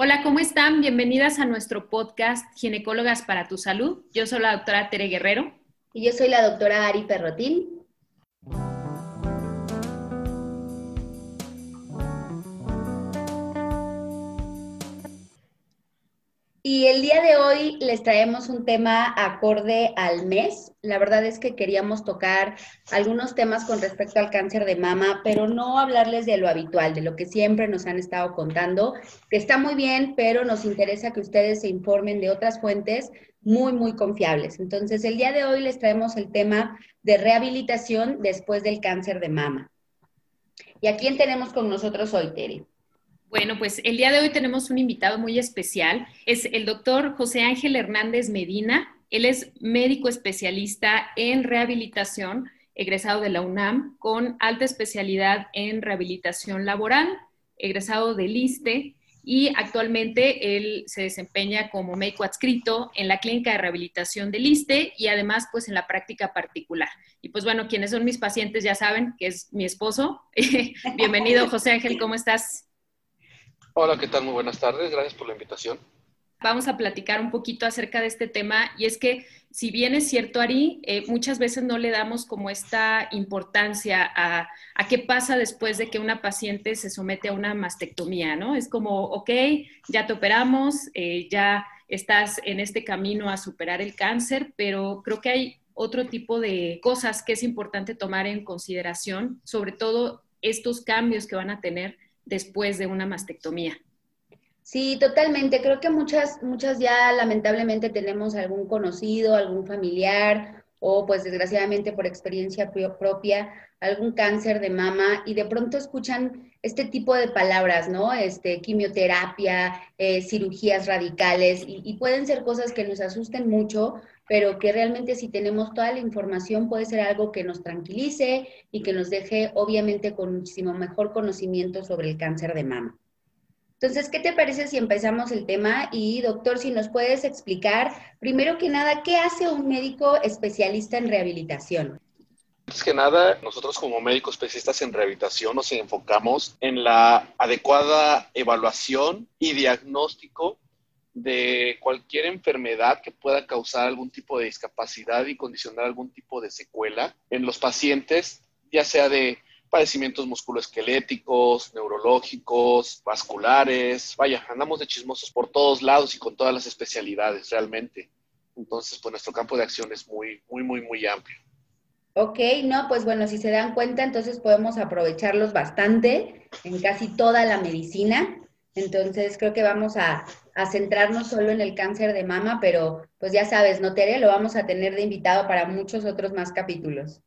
Hola, ¿cómo están? Bienvenidas a nuestro podcast Ginecólogas para tu Salud. Yo soy la doctora Tere Guerrero. Y yo soy la doctora Ari Perrotín. Y el día de hoy les traemos un tema acorde al mes. La verdad es que queríamos tocar algunos temas con respecto al cáncer de mama, pero no hablarles de lo habitual, de lo que siempre nos han estado contando, que está muy bien, pero nos interesa que ustedes se informen de otras fuentes muy, muy confiables. Entonces, el día de hoy les traemos el tema de rehabilitación después del cáncer de mama. ¿Y a quién tenemos con nosotros hoy, Tere? Bueno, pues el día de hoy tenemos un invitado muy especial. Es el doctor José Ángel Hernández Medina. Él es médico especialista en rehabilitación, egresado de la UNAM, con alta especialidad en rehabilitación laboral, egresado del ISTE y actualmente él se desempeña como médico adscrito en la clínica de rehabilitación del ISTE y además pues en la práctica particular. Y pues bueno, quienes son mis pacientes ya saben que es mi esposo. Bienvenido José Ángel, ¿cómo estás? Hola, ¿qué tal? Muy buenas tardes. Gracias por la invitación. Vamos a platicar un poquito acerca de este tema y es que si bien es cierto, Ari, eh, muchas veces no le damos como esta importancia a, qué pasa después de que una paciente se somete a una mastectomía, ¿no? Es como, ok, ya te operamos, eh, ya estás en este camino a superar el cáncer, pero creo que hay otro tipo de cosas que es importante tomar en consideración, sobre todo estos cambios que van a tener después de una mastectomía. Sí, totalmente. Creo que muchas, muchas ya lamentablemente tenemos algún conocido, algún familiar o pues desgraciadamente por experiencia propia algún cáncer de mama y de pronto escuchan este tipo de palabras, ¿no? Este, quimioterapia, eh, cirugías radicales y, y, pueden ser cosas que nos asusten mucho, pero que realmente si tenemos toda la información puede ser algo que nos tranquilice y que nos deje obviamente con muchísimo mejor conocimiento sobre el cáncer de mama. Entonces, ¿qué te parece si empezamos el tema? Y doctor, si nos puedes explicar, primero que nada, ¿qué hace un médico especialista en rehabilitación? Antes que nada, nosotros como médicos especialistas en rehabilitación nos enfocamos en la adecuada evaluación y diagnóstico de cualquier enfermedad que pueda causar algún tipo de discapacidad y condicionar algún tipo de secuela en los pacientes, ya sea de padecimientos musculoesqueléticos, neurológicos, vasculares, vaya, andamos de chismosos por todos lados y con todas las especialidades realmente. Entonces, pues nuestro campo de acción es muy, muy, muy, muy amplio. Ok, no, pues bueno, si se dan cuenta, entonces podemos aprovecharlos bastante en casi toda la medicina. Entonces, creo que vamos a, a centrarnos solo en el cáncer de mama, pero pues ya sabes, ¿no? Lo vamos a tener de invitado para muchos otros más capítulos.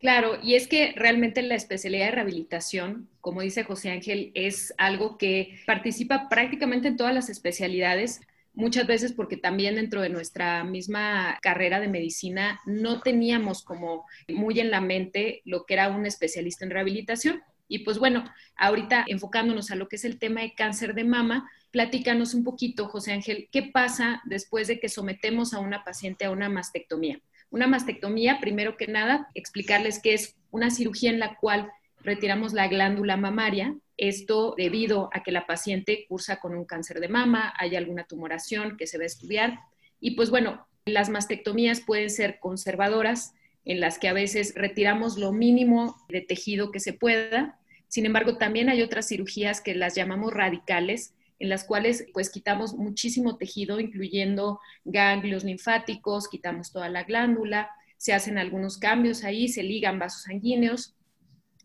Claro, y es que realmente la especialidad de rehabilitación, como dice José Ángel, es algo que participa prácticamente en todas las especialidades, muchas veces porque también dentro de nuestra misma carrera de medicina no teníamos como muy en la mente lo que era un especialista en rehabilitación. Y pues bueno, ahorita enfocándonos a lo que es el tema de cáncer de mama, platícanos un poquito, José Ángel, ¿qué pasa después de que sometemos a una paciente a una mastectomía? Una mastectomía, primero que nada, explicarles que es una cirugía en la cual retiramos la glándula mamaria, esto debido a que la paciente cursa con un cáncer de mama, hay alguna tumoración que se va a estudiar. Y pues bueno, las mastectomías pueden ser conservadoras, en las que a veces retiramos lo mínimo de tejido que se pueda sin embargo, también hay otras cirugías que las llamamos radicales, en las cuales pues quitamos muchísimo tejido, incluyendo ganglios linfáticos, quitamos toda la glándula, se hacen algunos cambios ahí, se ligan vasos sanguíneos.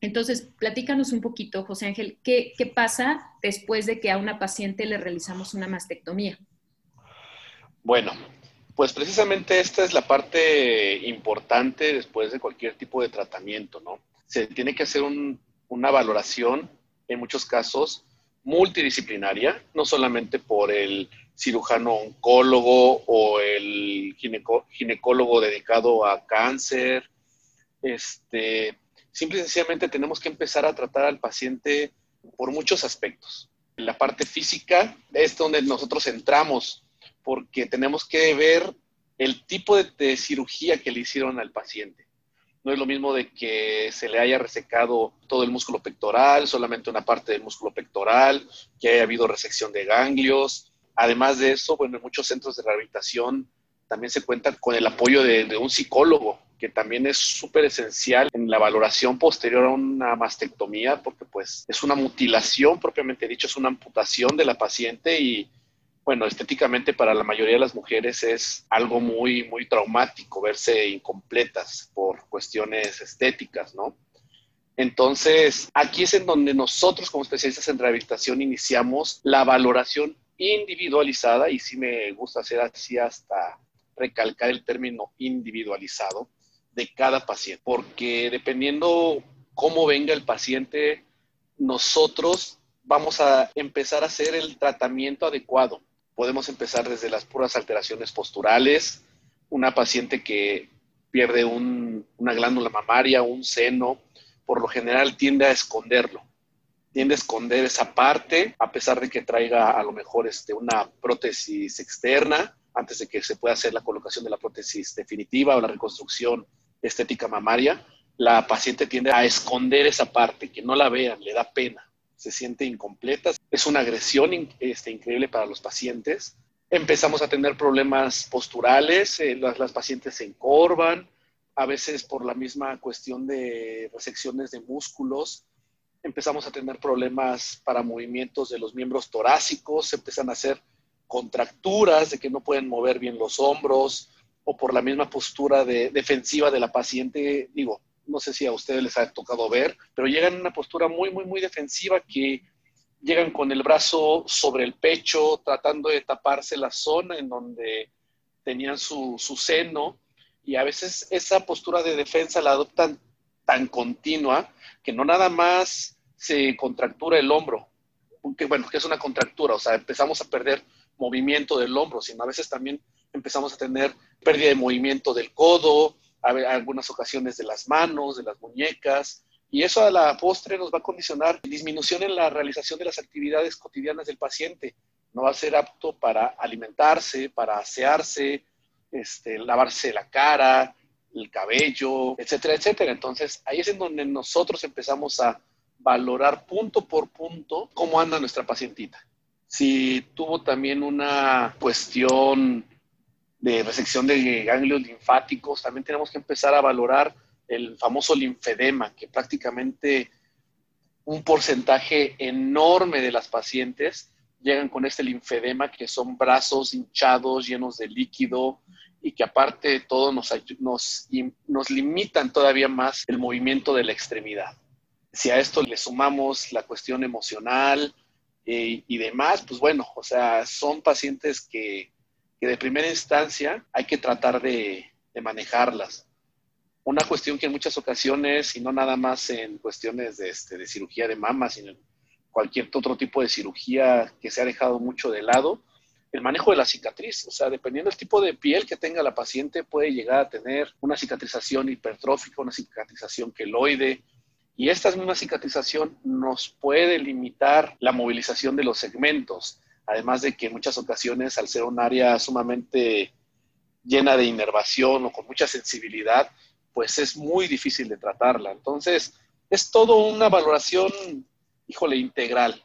Entonces, platícanos un poquito, José Ángel, ¿qué, ¿qué, pasa después de que a una paciente le realizamos una mastectomía? Bueno, pues precisamente esta es la parte importante después de cualquier tipo de tratamiento, ¿no? Se tiene que hacer un una valoración, en muchos casos, multidisciplinaria, no solamente por el cirujano oncólogo o el ginecólogo dedicado a cáncer. Este, simple y sencillamente tenemos que empezar a tratar al paciente por muchos aspectos. La parte física es donde nosotros entramos, porque tenemos que ver el tipo de cirugía que le hicieron al paciente No es lo mismo de que se le haya resecado todo el músculo pectoral, solamente una parte del músculo pectoral, que haya habido resección de ganglios. Además de eso, bueno, en muchos centros de rehabilitación también se cuenta con el apoyo de, un psicólogo, que también es súper esencial en la valoración posterior a una mastectomía, porque pues es una mutilación propiamente dicho, es una amputación de la paciente y bueno, estéticamente para la mayoría de las mujeres es algo muy, muy traumático verse incompletas por cuestiones estéticas, ¿no? Entonces, aquí es en donde nosotros como especialistas en rehabilitación iniciamos la valoración individualizada, y sí me gusta hacer así hasta recalcar el término individualizado de cada paciente, porque dependiendo cómo venga el paciente, nosotros vamos a empezar a hacer el tratamiento adecuado. Podemos empezar desde las puras alteraciones posturales, una paciente que pierde una glándula mamaria, un seno, por lo general tiende a esconderlo, tiende a esconder esa parte, a pesar de que traiga a lo mejor este, una prótesis externa, antes de que se pueda hacer la colocación de la prótesis definitiva o la reconstrucción estética mamaria, la paciente tiende a esconder esa parte, que no la vean, le da pena se siente incompleta. Es una agresión este, increíble para los pacientes. Empezamos a tener problemas posturales, eh, las, pacientes se encorvan, a veces por la misma cuestión de resecciones de músculos. Empezamos a tener problemas para movimientos de los miembros torácicos, se empiezan a hacer contracturas de que no pueden mover bien los hombros o por la misma postura de, defensiva de la paciente, digo, no sé si a ustedes les ha tocado ver, pero llegan en una postura muy, muy, muy defensiva que llegan con el brazo sobre el pecho, tratando de taparse la zona en donde tenían su, seno, y a veces esa postura de defensa la adoptan tan continua que no nada más se contractura el hombro, que bueno, que es una contractura, o sea, empezamos a perder movimiento del hombro, sino a veces también empezamos a tener pérdida de movimiento del codo, algunas ocasiones de las manos, de las muñecas, y eso a la postre nos va a condicionar disminución en la realización de las actividades cotidianas del paciente. No va a ser apto para alimentarse, para asearse, este, lavarse la cara, el cabello, etcétera, etcétera. Entonces, ahí es en donde nosotros empezamos a valorar punto por punto cómo anda nuestra pacientita. Si tuvo también una cuestión de resección de ganglios linfáticos, también tenemos que empezar a valorar el famoso linfedema, que prácticamente un porcentaje enorme de las pacientes llegan con este linfedema, que son brazos hinchados, llenos de líquido, y que aparte de todo nos, nos, limitan todavía más el movimiento de la extremidad. Si a esto le sumamos la cuestión emocional eh, y demás, pues bueno, o sea, son pacientes que que de primera instancia hay que tratar de, manejarlas. Una cuestión que en muchas ocasiones, y no nada más en cuestiones de, este, de cirugía de mama, sino en cualquier otro tipo de cirugía que se ha dejado mucho de lado, el manejo de la cicatriz. O sea, dependiendo del tipo de piel que tenga la paciente, puede llegar a tener una cicatrización hipertrófica, una cicatrización queloide. Y esta misma cicatrización nos puede limitar la movilización de los segmentos. Además de que en muchas ocasiones, al ser un área sumamente llena de inervación o con mucha sensibilidad, pues es muy difícil de tratarla. Entonces, es todo una valoración, híjole, integral.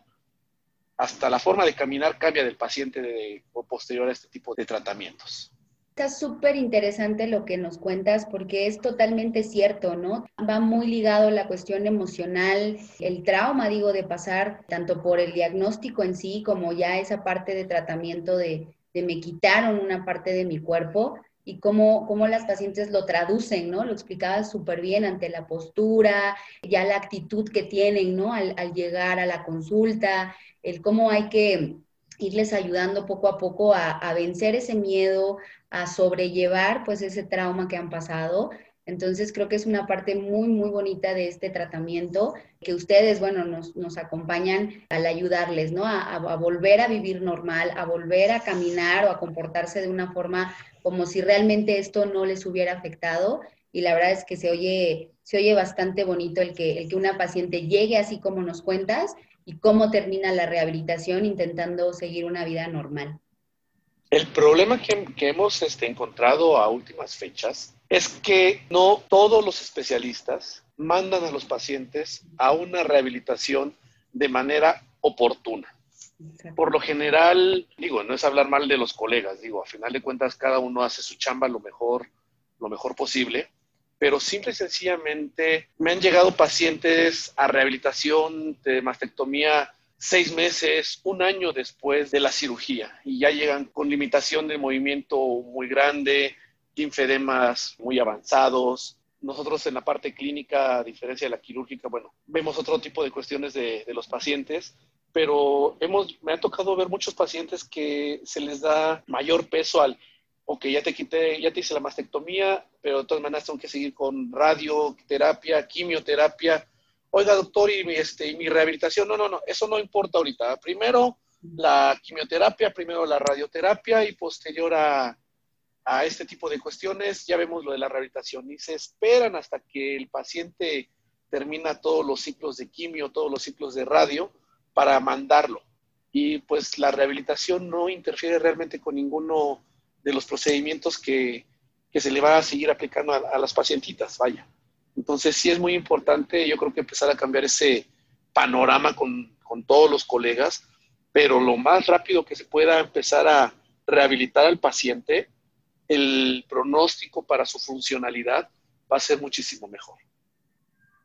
Hasta la forma de caminar cambia del paciente de, posterior a este tipo de tratamientos. Está súper interesante lo que nos cuentas porque es totalmente cierto, ¿no? Va muy ligado la cuestión emocional, el trauma, digo, de pasar tanto por el diagnóstico en sí como ya esa parte de tratamiento de, me quitaron una parte de mi cuerpo y cómo, cómo las pacientes lo traducen, ¿no? Lo explicaba súper bien ante la postura, ya la actitud que tienen, ¿no? Al, llegar a la consulta, el cómo hay que irles ayudando poco a poco a, vencer ese miedo, a sobrellevar pues ese trauma que han pasado. Entonces creo que es una parte muy, muy bonita de este tratamiento que ustedes, bueno, nos, acompañan al ayudarles, ¿no? A, a, volver a vivir normal, a volver a caminar o a comportarse de una forma como si realmente esto no les hubiera afectado. Y la verdad es que se oye, se oye bastante bonito el que, el que una paciente llegue así como nos cuentas y cómo termina la rehabilitación intentando seguir una vida normal. El problema que, hemos este, encontrado a últimas fechas es que no todos los especialistas mandan a los pacientes a una rehabilitación de manera oportuna. Por lo general, digo, no es hablar mal de los colegas, digo, a final de cuentas cada uno hace su chamba lo mejor, lo mejor posible, pero simple y sencillamente me han llegado pacientes a rehabilitación de mastectomía seis meses, un año después de la cirugía y ya llegan con limitación de movimiento muy grande, linfedemas muy avanzados. Nosotros en la parte clínica, a diferencia de la quirúrgica, bueno, vemos otro tipo de cuestiones de, de los pacientes, pero hemos, me ha tocado ver muchos pacientes que se les da mayor peso al ok, ya te quité, ya te hice la mastectomía, pero de todas maneras tengo que seguir con radioterapia, quimioterapia. Oiga, doctor, y mi, este, mi rehabilitación, no, no, no, eso no importa ahorita. Primero la quimioterapia, primero la radioterapia y posterior a, a este tipo de cuestiones, ya vemos lo de la rehabilitación. Y se esperan hasta que el paciente termina todos los ciclos de quimio, todos los ciclos de radio, para mandarlo. Y pues la rehabilitación no interfiere realmente con ninguno de los procedimientos que, se le va a seguir aplicando a, las pacientitas, vaya. Entonces sí es muy importante, yo creo que empezar a cambiar ese panorama con, con todos los colegas, pero lo más rápido que se pueda empezar a rehabilitar al paciente, el pronóstico para su funcionalidad va a ser muchísimo mejor.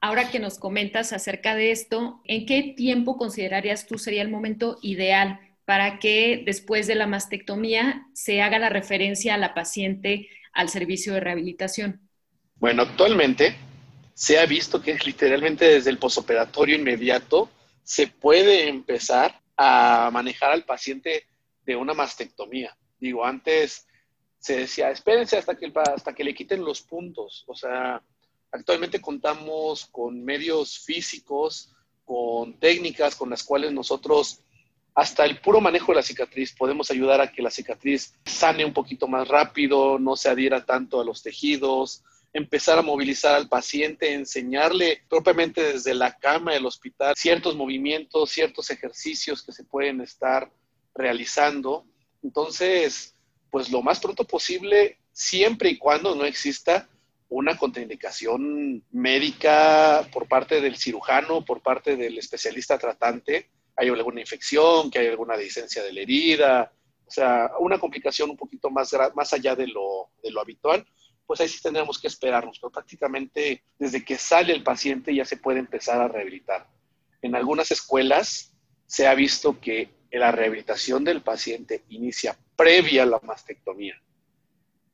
Ahora que nos comentas acerca de esto, ¿en qué tiempo considerarías tú sería el momento ideal para que después de la mastectomía se haga la referencia a la paciente al servicio de rehabilitación? Bueno, actualmente se ha visto que literalmente desde el posoperatorio inmediato se puede empezar a manejar al paciente de una mastectomía. Digo, antes se decía, espérense hasta que, hasta que le quiten los puntos. O sea, actualmente contamos con medios físicos, con técnicas con las cuales nosotros hasta el puro manejo de la cicatriz podemos ayudar a que la cicatriz sane un poquito más rápido, no se adhiera tanto a los tejidos, empezar a movilizar al paciente, enseñarle propiamente desde la cama del hospital ciertos movimientos, ciertos ejercicios que se pueden estar realizando. Entonces, pues lo más pronto posible, siempre y cuando no exista una contraindicación médica por parte del cirujano, por parte del especialista tratante, hay alguna infección, que hay alguna licencia de la herida, o sea, una complicación un poquito más, más allá de lo, de lo habitual, pues ahí sí tendremos que esperarnos, pero prácticamente desde que sale el paciente ya se puede empezar a rehabilitar. En algunas escuelas se ha visto que la rehabilitación del paciente inicia previa a la mastectomía.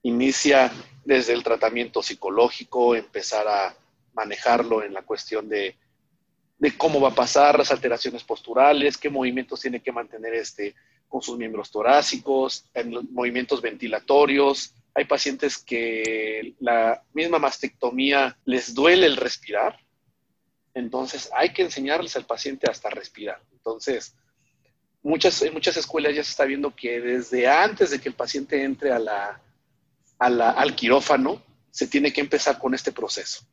Inicia desde el tratamiento psicológico, empezar a manejarlo en la cuestión de de cómo va a pasar las alteraciones posturales, qué movimientos tiene que mantener este con sus miembros torácicos, en los movimientos ventilatorios. Hay pacientes que la misma mastectomía les duele el respirar, entonces hay que enseñarles al paciente hasta respirar. Entonces, muchas, en muchas escuelas ya se está viendo que desde antes de que el paciente entre al quirófano, se tiene que empezar con este proceso.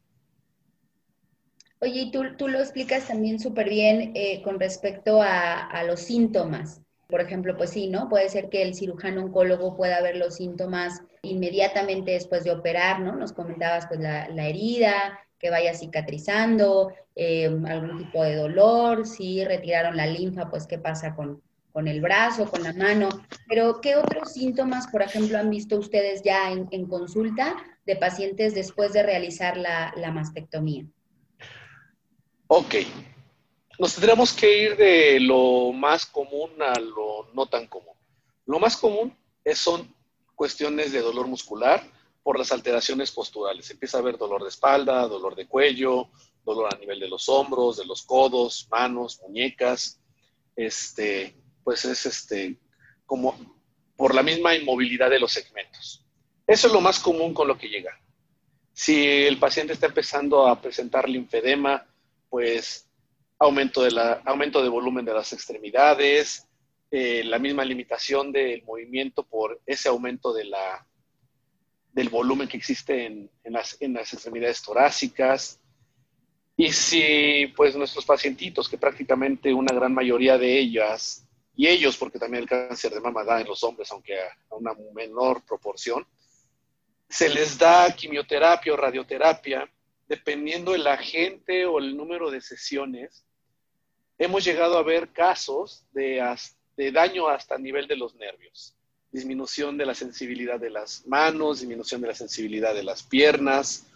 Oye, y tú, tú lo explicas también súper bien eh, con respecto a, los síntomas. Por ejemplo, pues sí, ¿no? Puede ser que el cirujano oncólogo pueda ver los síntomas inmediatamente después de operar, ¿no? Nos comentabas pues la, herida, que vaya cicatrizando, eh, algún tipo de dolor, si retiraron la linfa, pues qué pasa con, con el brazo, con la mano. Pero, ¿qué otros síntomas, por ejemplo, han visto ustedes ya en, consulta de pacientes después de realizar la, la mastectomía? Ok, nos tendremos que ir de lo más común a lo no tan común. Lo más común es, son cuestiones de dolor muscular por las alteraciones posturales. Empieza a haber dolor de espalda, dolor de cuello, dolor a nivel de los hombros, de los codos, manos, muñecas. Este, pues es este, como por la misma inmovilidad de los segmentos. Eso es lo más común con lo que llega. Si el paciente está empezando a presentar linfedema, pues aumento de, la, aumento de volumen de las extremidades, eh, la misma limitación del movimiento por ese aumento de la, del volumen que existe en, las, en las extremidades torácicas. Y si pues nuestros pacientitos, que prácticamente una gran mayoría de ellas y ellos, porque también el cáncer de mama da en los hombres, aunque a una menor proporción, se les da quimioterapia o radioterapia, dependiendo el agente o el número de sesiones. Hemos llegado a ver casos de, daño hasta el nivel de los nervios, disminución de la sensibilidad de las manos, disminución de la sensibilidad de las piernas,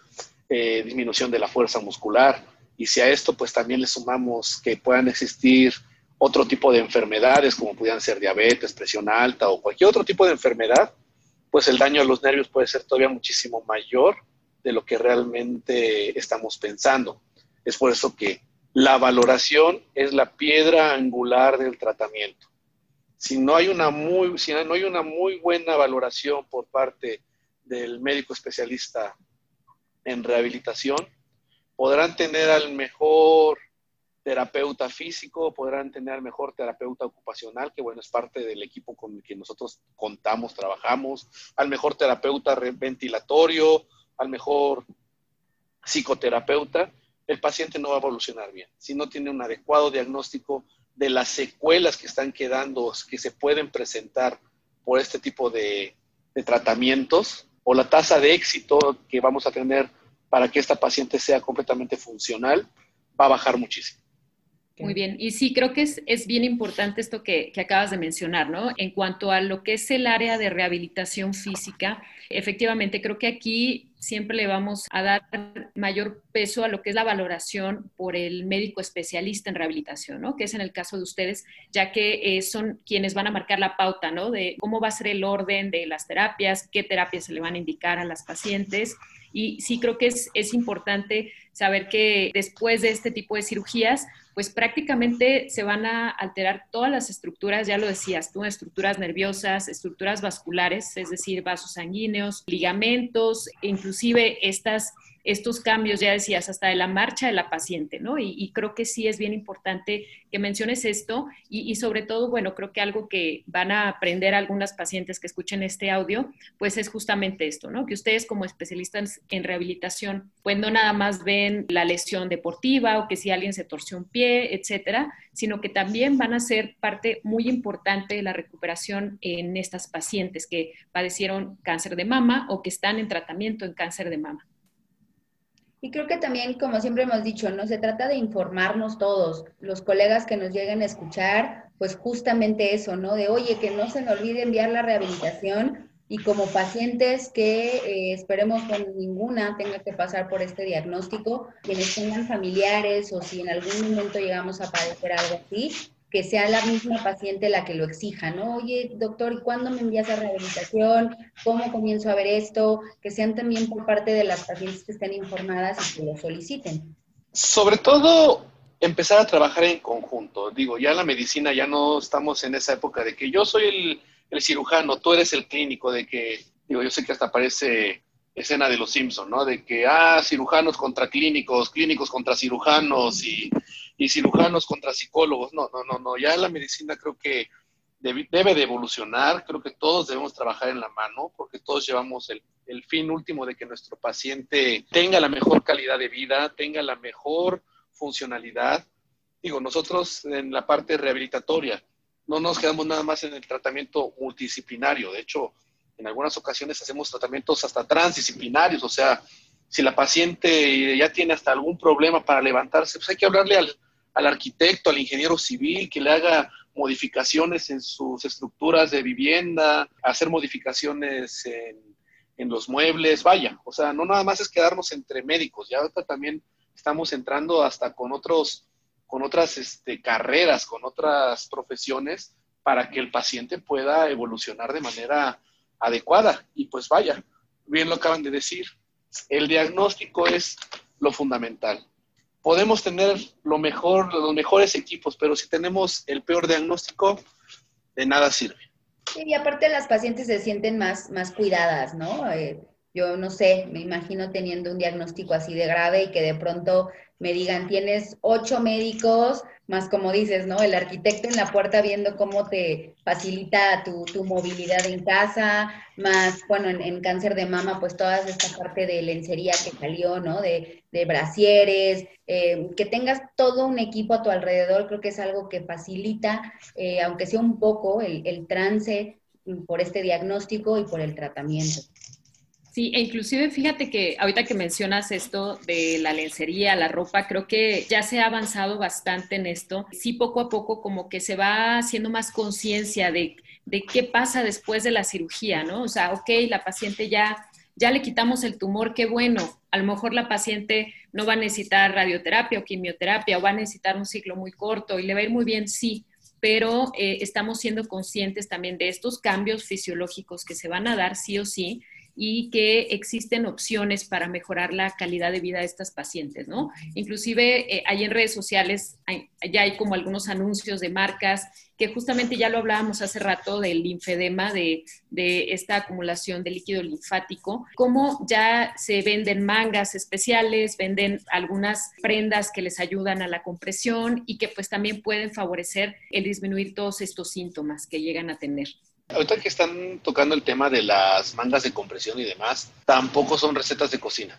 eh, disminución de la fuerza muscular. Y si a esto pues también le sumamos que puedan existir otro tipo de enfermedades, como pudieran ser diabetes, presión alta o cualquier otro tipo de enfermedad, pues el daño a los nervios puede ser todavía muchísimo mayor de lo que realmente estamos pensando. Es por eso que la valoración es la piedra angular del tratamiento. Si no hay una muy, si no hay una muy buena valoración por parte del médico especialista en rehabilitación, podrán tener al mejor terapeuta físico, podrán tener al mejor terapeuta ocupacional, que bueno, es parte del equipo con el que nosotros contamos, trabajamos, al mejor terapeuta ventilatorio, al mejor psicoterapeuta, el paciente no va a evolucionar bien. Si no tiene un adecuado diagnóstico de las secuelas que están quedando, que se pueden presentar por este tipo de, de tratamientos, o la tasa de éxito que vamos a tener para que esta paciente sea completamente funcional, va a bajar muchísimo. Muy bien, y sí, creo que es, es bien importante esto que, que, acabas de mencionar, ¿no? En cuanto a lo que es el área de rehabilitación física, efectivamente, creo que aquí siempre le vamos a dar mayor peso a lo que es la valoración por el médico especialista en rehabilitación, ¿no? Que es en el caso de ustedes, ya que eh, son quienes van a marcar la pauta, ¿no? De cómo va a ser el orden de las terapias, qué terapias se le van a indicar a las pacientes y sí creo que es, es importante saber que después de este tipo de cirugías, pues prácticamente se van a alterar todas las estructuras, ya lo decías tú, estructuras nerviosas, estructuras vasculares, es decir, vasos sanguíneos, ligamentos, inclusive estas estos cambios, ya decías, hasta de la marcha de la paciente, ¿no? Y, creo que sí es bien importante que menciones esto y, sobre todo, bueno, creo que algo que van a aprender algunas pacientes que escuchen este audio, pues es justamente esto, ¿no? Que ustedes como especialistas en rehabilitación, pues no nada más ven la lesión deportiva o que si alguien se torció un pie, etcétera, sino que también van a ser parte muy importante de la recuperación en estas pacientes que padecieron cáncer de mama o que están en tratamiento en cáncer de mama. Y creo que también, como siempre hemos dicho, no se trata de informarnos todos, los colegas que nos lleguen a escuchar, pues justamente eso, ¿no? De, oye, que no se me olvide enviar la rehabilitación y como pacientes que eh, esperemos que ninguna tenga que pasar por este diagnóstico, quienes tengan familiares o si en algún momento llegamos a padecer algo así, que sea la misma paciente la que lo exija, ¿no? Oye, doctor, ¿y cuándo me envías a rehabilitación? ¿Cómo comienzo a ver esto? Que sean también por parte de las pacientes que estén informadas y que lo soliciten. Sobre todo, empezar a trabajar en conjunto. Digo, ya la medicina ya no estamos en esa época de que yo soy el, el cirujano, tú eres el clínico, de que, digo, yo sé que hasta parece escena de los Simpson, ¿no? De que, ah, cirujanos contra clínicos, clínicos contra cirujanos y y cirujanos contra psicólogos. No, no, no, no. Ya la medicina creo que debe, de evolucionar. Creo que todos debemos trabajar en la mano porque todos llevamos el, el fin último de que nuestro paciente tenga la mejor calidad de vida, tenga la mejor funcionalidad. Digo, nosotros en la parte rehabilitatoria no nos quedamos nada más en el tratamiento multidisciplinario. De hecho, en algunas ocasiones hacemos tratamientos hasta transdisciplinarios, o sea, si la paciente ya tiene hasta algún problema para levantarse, pues hay que hablarle al, al arquitecto, al ingeniero civil, que le haga modificaciones en sus estructuras de vivienda, hacer modificaciones en, en, los muebles, vaya, o sea, no nada más es quedarnos entre médicos, ya también estamos entrando hasta con otros, con otras este, carreras, con otras profesiones, para que el paciente pueda evolucionar de manera adecuada. Y pues vaya, bien lo acaban de decir, el diagnóstico es lo fundamental podemos tener lo mejor, los mejores equipos, pero si tenemos el peor diagnóstico, de nada sirve. y aparte las pacientes se sienten más, más cuidadas, ¿no? Eh, yo no sé, me imagino teniendo un diagnóstico así de grave y que de pronto me digan, tienes ocho médicos, más como dices, ¿no? El arquitecto en la puerta viendo cómo te facilita tu, movilidad en casa, más, bueno, en, cáncer de mama, pues toda esta parte de lencería que salió, ¿no? De, de brasieres, eh, que tengas todo un equipo a tu alrededor, creo que es algo que facilita, eh, aunque sea un poco, el, el trance por este diagnóstico y por el tratamiento. Sí, e inclusive fíjate que ahorita que mencionas esto de la lencería, la ropa, creo que ya se ha avanzado bastante en esto. Sí, poco a poco como que se va haciendo más conciencia de, de qué pasa después de la cirugía, ¿no? O sea, ok, la paciente ya, ya le quitamos el tumor, qué bueno. A lo mejor la paciente no va a necesitar radioterapia o quimioterapia o va a necesitar un ciclo muy corto y le va a ir muy bien, sí, pero eh, estamos siendo conscientes también de estos cambios fisiológicos que se van a dar sí o sí y que existen opciones para mejorar la calidad de vida de estas pacientes, ¿no? Inclusive eh, hay en redes sociales, ya hay como algunos anuncios de marcas que justamente ya lo hablábamos hace rato del linfedema, de, de esta acumulación de líquido linfático, cómo ya se venden mangas especiales, venden algunas prendas que les ayudan a la compresión y que pues también pueden favorecer el disminuir todos estos síntomas que llegan a tener. Ahorita que están tocando el tema de las mangas de compresión y demás, tampoco son recetas de cocina.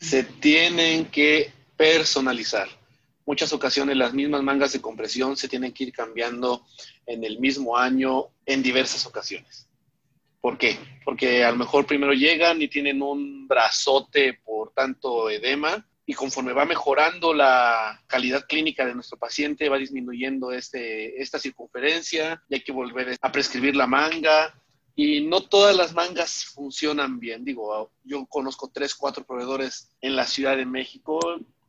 Se tienen que personalizar. Muchas ocasiones las mismas mangas de compresión se tienen que ir cambiando en el mismo año en diversas ocasiones. ¿Por qué? Porque a lo mejor primero llegan y tienen un brazote por tanto edema y conforme va mejorando la calidad clínica de nuestro paciente, va disminuyendo este, esta circunferencia y hay que volver a prescribir la manga. Y no todas las mangas funcionan bien. Digo, yo conozco tres, cuatro proveedores en la Ciudad de México.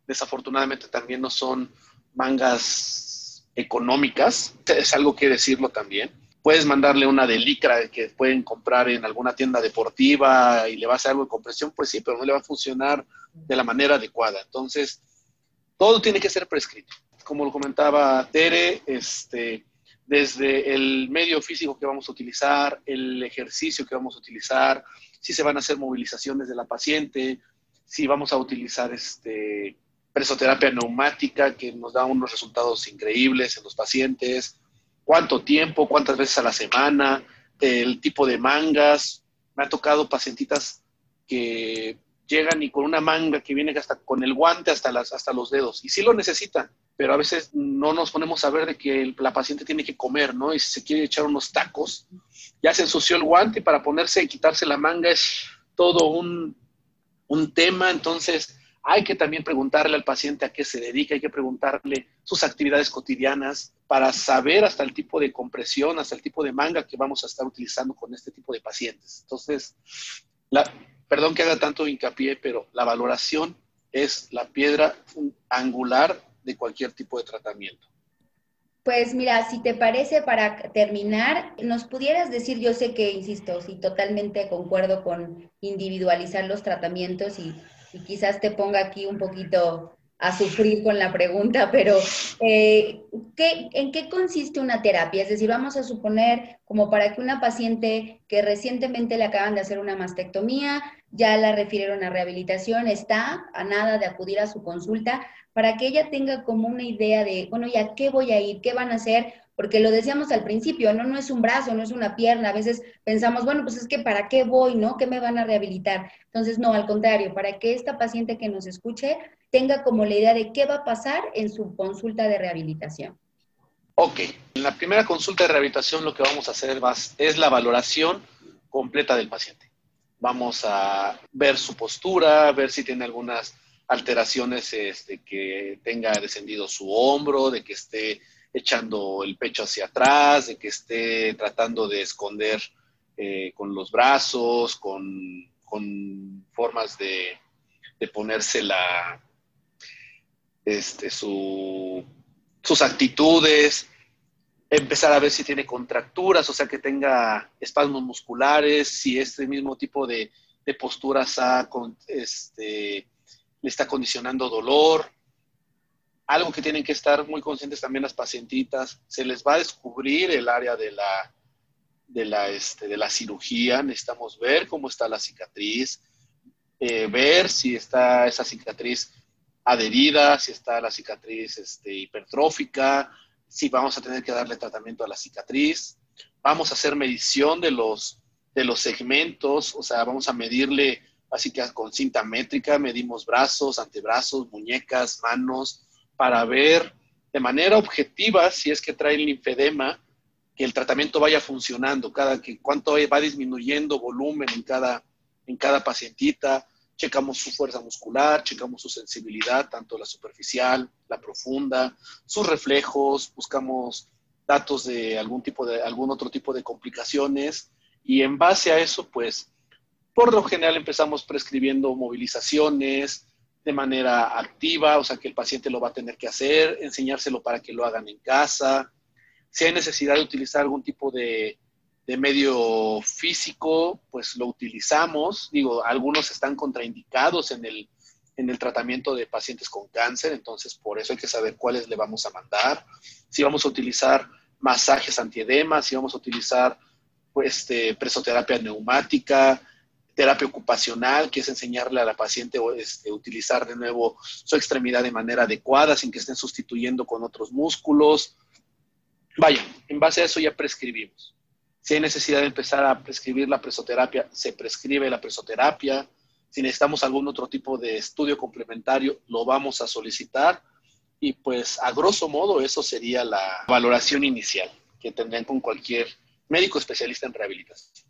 Desafortunadamente también no son mangas económicas. Es algo que decirlo también puedes mandarle una de licra que pueden comprar en alguna tienda deportiva y le va a hacer algo de compresión, pues sí, pero no le va a funcionar de la manera adecuada. Entonces, todo tiene que ser prescrito. Como lo comentaba Tere, este, desde el medio físico que vamos a utilizar, el ejercicio que vamos a utilizar, si se van a hacer movilizaciones de la paciente, si vamos a utilizar este, presoterapia neumática, que nos da unos resultados increíbles en los pacientes, cuánto tiempo, cuántas veces a la semana, el tipo de mangas. Me ha tocado pacientitas que llegan y con una manga que viene hasta con el guante hasta, las, hasta los dedos. Y sí lo necesitan, pero a veces no nos ponemos a ver de que la paciente tiene que comer, ¿no? Y si se quiere echar unos tacos, ya se ensució el guante y para ponerse y quitarse la manga es todo un, un tema. Entonces, hay que también preguntarle al paciente a qué se dedica, hay que preguntarle sus actividades cotidianas para saber hasta el tipo de compresión, hasta el tipo de manga que vamos a estar utilizando con este tipo de pacientes. Entonces, perdón que haga tanto hincapié, pero la valoración es la piedra angular de cualquier tipo de tratamiento. Pues mira, si te parece, para terminar, nos pudieras decir, yo sé que, insisto, si totalmente concuerdo con individualizar los tratamientos y y quizás te ponga aquí un poquito a sufrir con la pregunta, pero eh, ¿en qué consiste una terapia? Es decir, vamos a suponer como para que una paciente que recientemente le acaban de hacer una mastectomía, ya la refirieron a rehabilitación, está a nada de acudir a su consulta, para que ella tenga como una idea de, bueno, ¿ya qué voy a ir? ¿Qué van a hacer? Porque lo decíamos al principio, ¿no? No es un brazo, no es una pierna, a veces pensamos, bueno, pues es que ¿para qué voy, no? ¿Qué me van a rehabilitar? Entonces, no, al contrario, para que esta paciente que nos escuche tenga como la idea de qué va a pasar en su consulta de rehabilitación. Ok, en la primera consulta de rehabilitación lo que vamos a hacer es la valoración completa del paciente. Vamos a ver su postura, ver si tiene algunas alteraciones, este, que tenga descendido su hombro, de que esté echando el pecho hacia atrás, de que esté tratando de esconder eh, con los brazos, con, formas de, ponerse la, este, sus actitudes, empezar a ver si tiene contracturas, o sea, que tenga espasmos musculares, si este mismo tipo de, posturas este, le está condicionando dolor, algo que tienen que estar muy conscientes también las pacientitas, se les va a descubrir el área de la, de la, este, de la cirugía, necesitamos ver cómo está la cicatriz, eh, ver si está esa cicatriz adherida, si está la cicatriz este, hipertrófica, si vamos a tener que darle tratamiento a la cicatriz. Vamos a hacer medición de los, de los segmentos, o sea, vamos a medirle, así que con cinta métrica, medimos brazos, antebrazos, muñecas, manos, para ver de manera objetiva si es que trae el linfedema, que el tratamiento vaya funcionando, cada que cuánto va disminuyendo volumen en cada, en cada pacientita, checamos su fuerza muscular, checamos su sensibilidad, tanto la superficial, la profunda, sus reflejos, buscamos datos de algún tipo de algún otro tipo de complicaciones. Y en base a eso, pues por lo general empezamos prescribiendo movilizaciones de manera activa, o sea que el paciente lo va a tener que hacer, enseñárselo para que lo hagan en casa. Si hay necesidad de utilizar algún tipo de de medio físico, pues lo utilizamos. Digo, algunos están contraindicados en el, en el tratamiento de pacientes con cáncer, entonces por eso hay que saber cuáles le vamos a mandar. Si vamos a utilizar masajes antiedema, si vamos a utilizar pues, este, presoterapia neumática, terapia ocupacional, que es enseñarle a la paciente este, utilizar de nuevo su extremidad de manera adecuada, sin que estén sustituyendo con otros músculos. Vaya, en base a eso ya prescribimos. Si hay necesidad de empezar a prescribir la presoterapia, se prescribe la presoterapia. Si necesitamos algún otro tipo de estudio complementario, lo vamos a solicitar. Y pues a grosso modo eso sería la valoración inicial que tendrían con cualquier médico especialista en rehabilitación.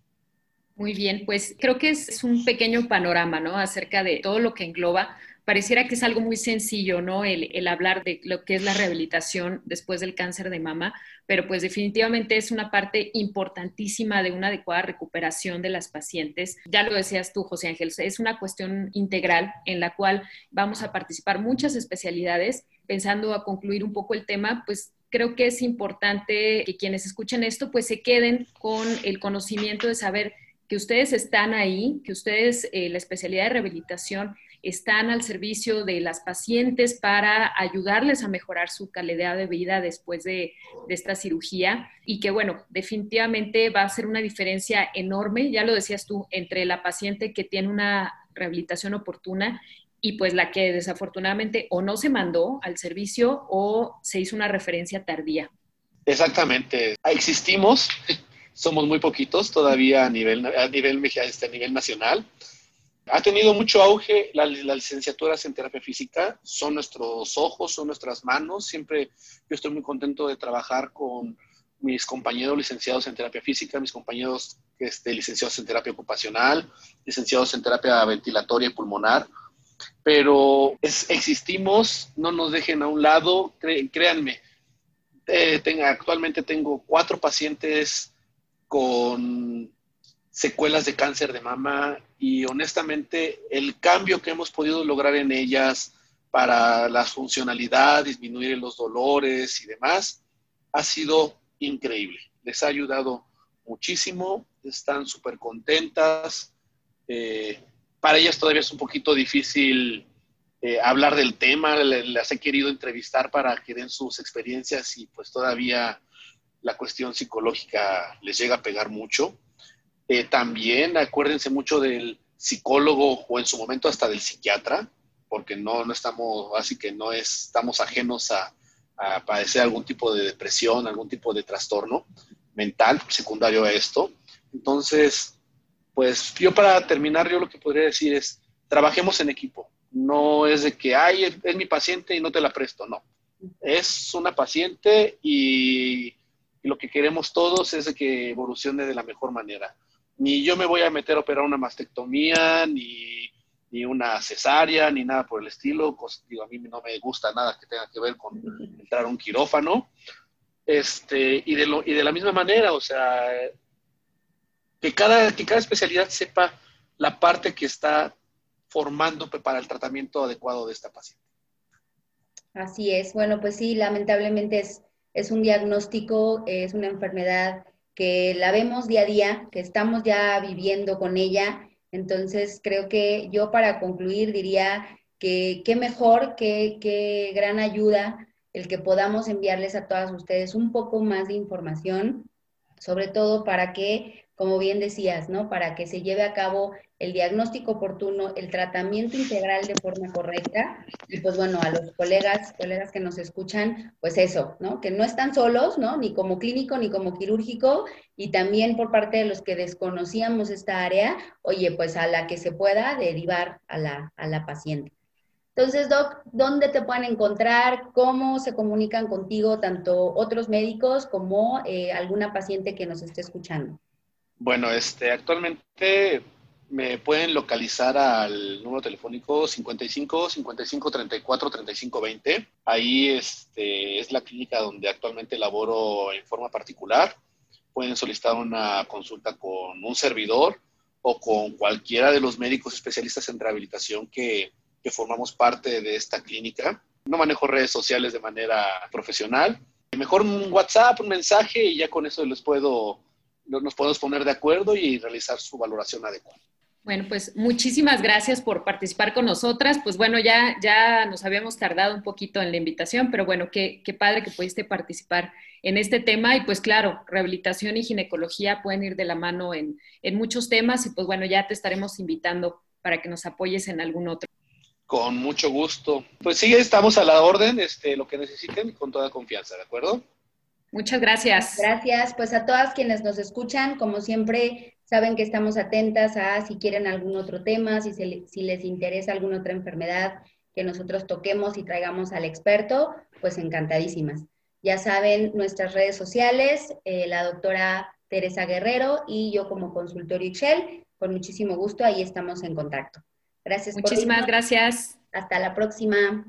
Muy bien, pues creo que es un pequeño panorama, ¿no? Acerca de todo lo que engloba pareciera que es algo muy sencillo, ¿no? El, hablar de lo que es la rehabilitación después del cáncer de mama, pero pues definitivamente es una parte importantísima de una adecuada recuperación de las pacientes. Ya lo decías tú, José Ángel, es una cuestión integral en la cual vamos a participar muchas especialidades. Pensando a concluir un poco el tema, pues creo que es importante que quienes escuchen esto pues se queden con el conocimiento de saber que ustedes están ahí, que ustedes, eh, la especialidad de rehabilitación, están al servicio de las pacientes para ayudarles a mejorar su calidad de vida después de, esta cirugía y que, bueno, definitivamente va a ser una diferencia enorme, ya lo decías tú, entre la paciente que tiene una rehabilitación oportuna y pues la que desafortunadamente o no se mandó al servicio o se hizo una referencia tardía. Exactamente. Existimos, somos muy poquitos todavía a nivel, a nivel, este, a nivel nacional. Ha tenido mucho auge las licenciaturas en terapia física, son nuestros ojos, son nuestras manos. Siempre yo estoy muy contento de trabajar con mis compañeros licenciados en terapia física, mis compañeros este, licenciados en terapia ocupacional, licenciados en terapia ventilatoria y pulmonar. Pero existimos, no nos dejen a un lado, créanme. Eh, actualmente tengo cuatro pacientes con secuelas de cáncer de mama y honestamente el cambio que hemos podido lograr en ellas para la funcionalidad, disminuir los dolores y demás, ha sido increíble. Les ha ayudado muchísimo, están súper contentas. Eh, para ellas todavía es un poquito difícil eh, hablar del tema, las he querido entrevistar para que den sus experiencias y pues todavía la cuestión psicológica les llega a pegar mucho eh, también acuérdense mucho del psicólogo o en su momento hasta del psiquiatra, porque no, no estamos, así que no estamos ajenos a, padecer algún tipo de depresión, algún tipo de trastorno mental secundario a esto. Entonces, pues yo para terminar, yo lo que podría decir es, trabajemos en equipo. No es de que, ay, es, mi paciente y no te la presto, no. Es una paciente y, lo que queremos todos es que evolucione de la mejor manera ni yo me voy a meter a operar una mastectomía, ni, una cesárea, ni nada por el estilo. Digo, a mí no me gusta nada que tenga que ver con entrar a un quirófano. Este, y, de lo, y de la misma manera, o sea, que cada, que cada especialidad sepa la parte que está formando para el tratamiento adecuado de esta paciente. Así es. Bueno, pues sí, lamentablemente es, es un diagnóstico, es una enfermedad que la vemos día a día, que estamos ya viviendo con ella. Entonces, creo que yo para concluir diría que qué mejor, qué, qué gran ayuda el que podamos enviarles a todas ustedes un poco más de información, sobre todo para que como bien decías, ¿no? Para que se lleve a cabo el diagnóstico oportuno, el tratamiento integral de forma correcta. Y pues bueno, a los colegas, colegas que nos escuchan, pues eso, ¿no? Que no están solos, ¿no? Ni como clínico ni como quirúrgico. Y también por parte de los que desconocíamos esta área, oye, pues a la que se pueda derivar a la, a la paciente. Entonces, Doc, ¿dónde te pueden encontrar? ¿Cómo se comunican contigo tanto otros médicos como eh, alguna paciente que nos esté escuchando? Bueno, este, actualmente me pueden localizar al número telefónico 55 55 34 35 20. Ahí este, es la clínica donde actualmente laboro en forma particular. Pueden solicitar una consulta con un servidor o con cualquiera de los médicos especialistas en rehabilitación que, que formamos parte de esta clínica. No manejo redes sociales de manera profesional. Mejor un WhatsApp, un mensaje y ya con eso les puedo nos podemos poner de acuerdo y realizar su valoración adecuada. Bueno, pues muchísimas gracias por participar con nosotras. Pues bueno, ya, ya nos habíamos tardado un poquito en la invitación, pero bueno, qué, qué padre que pudiste participar en este tema. Y pues claro, rehabilitación y ginecología pueden ir de la mano en, en muchos temas y pues bueno, ya te estaremos invitando para que nos apoyes en algún otro. Con mucho gusto. Pues sí, estamos a la orden, este, lo que necesiten, con toda confianza, ¿de acuerdo? Muchas gracias. Gracias. Pues a todas quienes nos escuchan, como siempre, saben que estamos atentas a si quieren algún otro tema, si, si les interesa alguna otra enfermedad que nosotros toquemos y traigamos al experto, pues encantadísimas. Ya saben nuestras redes sociales, eh, la doctora Teresa Guerrero y yo como consultorio Excel, con muchísimo gusto, ahí estamos en contacto. Gracias. Muchísimas gracias. Hasta la próxima.